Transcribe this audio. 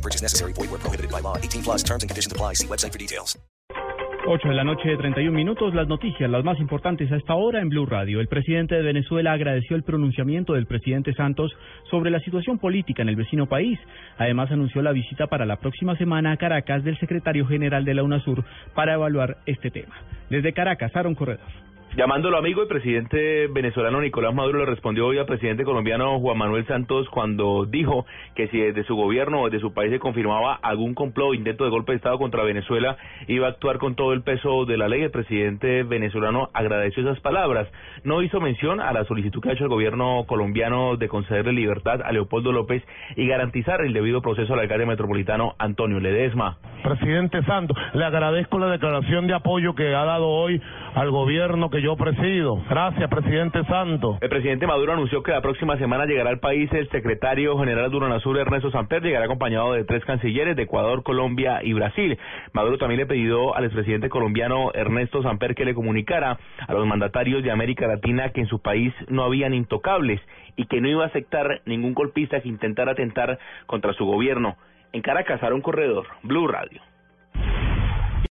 Purchase necessary. Void where prohibited by law. 18 plus terms and conditions apply. See website for details. 8 de la noche, 31 minutos. Las noticias, las más importantes a esta hora en Blue Radio. El presidente de Venezuela agradeció el pronunciamiento del presidente Santos sobre la situación política en el vecino país. Además, anunció la visita para la próxima semana a Caracas del secretario general de la UNASUR para evaluar este tema. Desde Caracas, Aaron Corredor. Llamándolo amigo, el presidente venezolano Nicolás Maduro le respondió hoy al presidente colombiano Juan Manuel Santos cuando dijo que si desde su gobierno o desde su país se confirmaba algún complot o intento de golpe de Estado contra Venezuela, iba a actuar con todo el peso de la ley. El presidente venezolano agradeció esas palabras. No hizo mención a la solicitud que ha hecho el gobierno colombiano de concederle libertad a Leopoldo López y garantizar el debido proceso al alcalde metropolitano Antonio Ledesma. Presidente Santos, le agradezco la declaración de apoyo que ha dado hoy al gobierno que yo presido. Gracias, presidente Santos. El presidente Maduro anunció que la próxima semana llegará al país el secretario general de UNASUR, Ernesto Samper, llegará acompañado de tres cancilleres de Ecuador, Colombia y Brasil. Maduro también le pidió al expresidente colombiano Ernesto Samper que le comunicara a los mandatarios de América Latina que en su país no habían intocables y que no iba a aceptar ningún golpista que intentara atentar contra su gobierno. En Caracas, un corredor, Blue Radio.